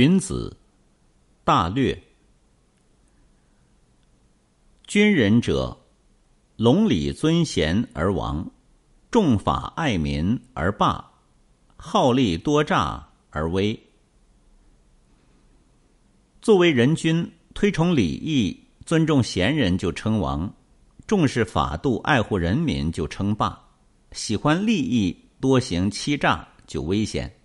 荀子大略。军人者，隆礼尊贤而王，重法爱民而霸，好利多诈而威。作为人君，推崇礼义，尊重贤人就称王，重视法度，爱护人民就称霸，喜欢利益，多行欺诈就危险。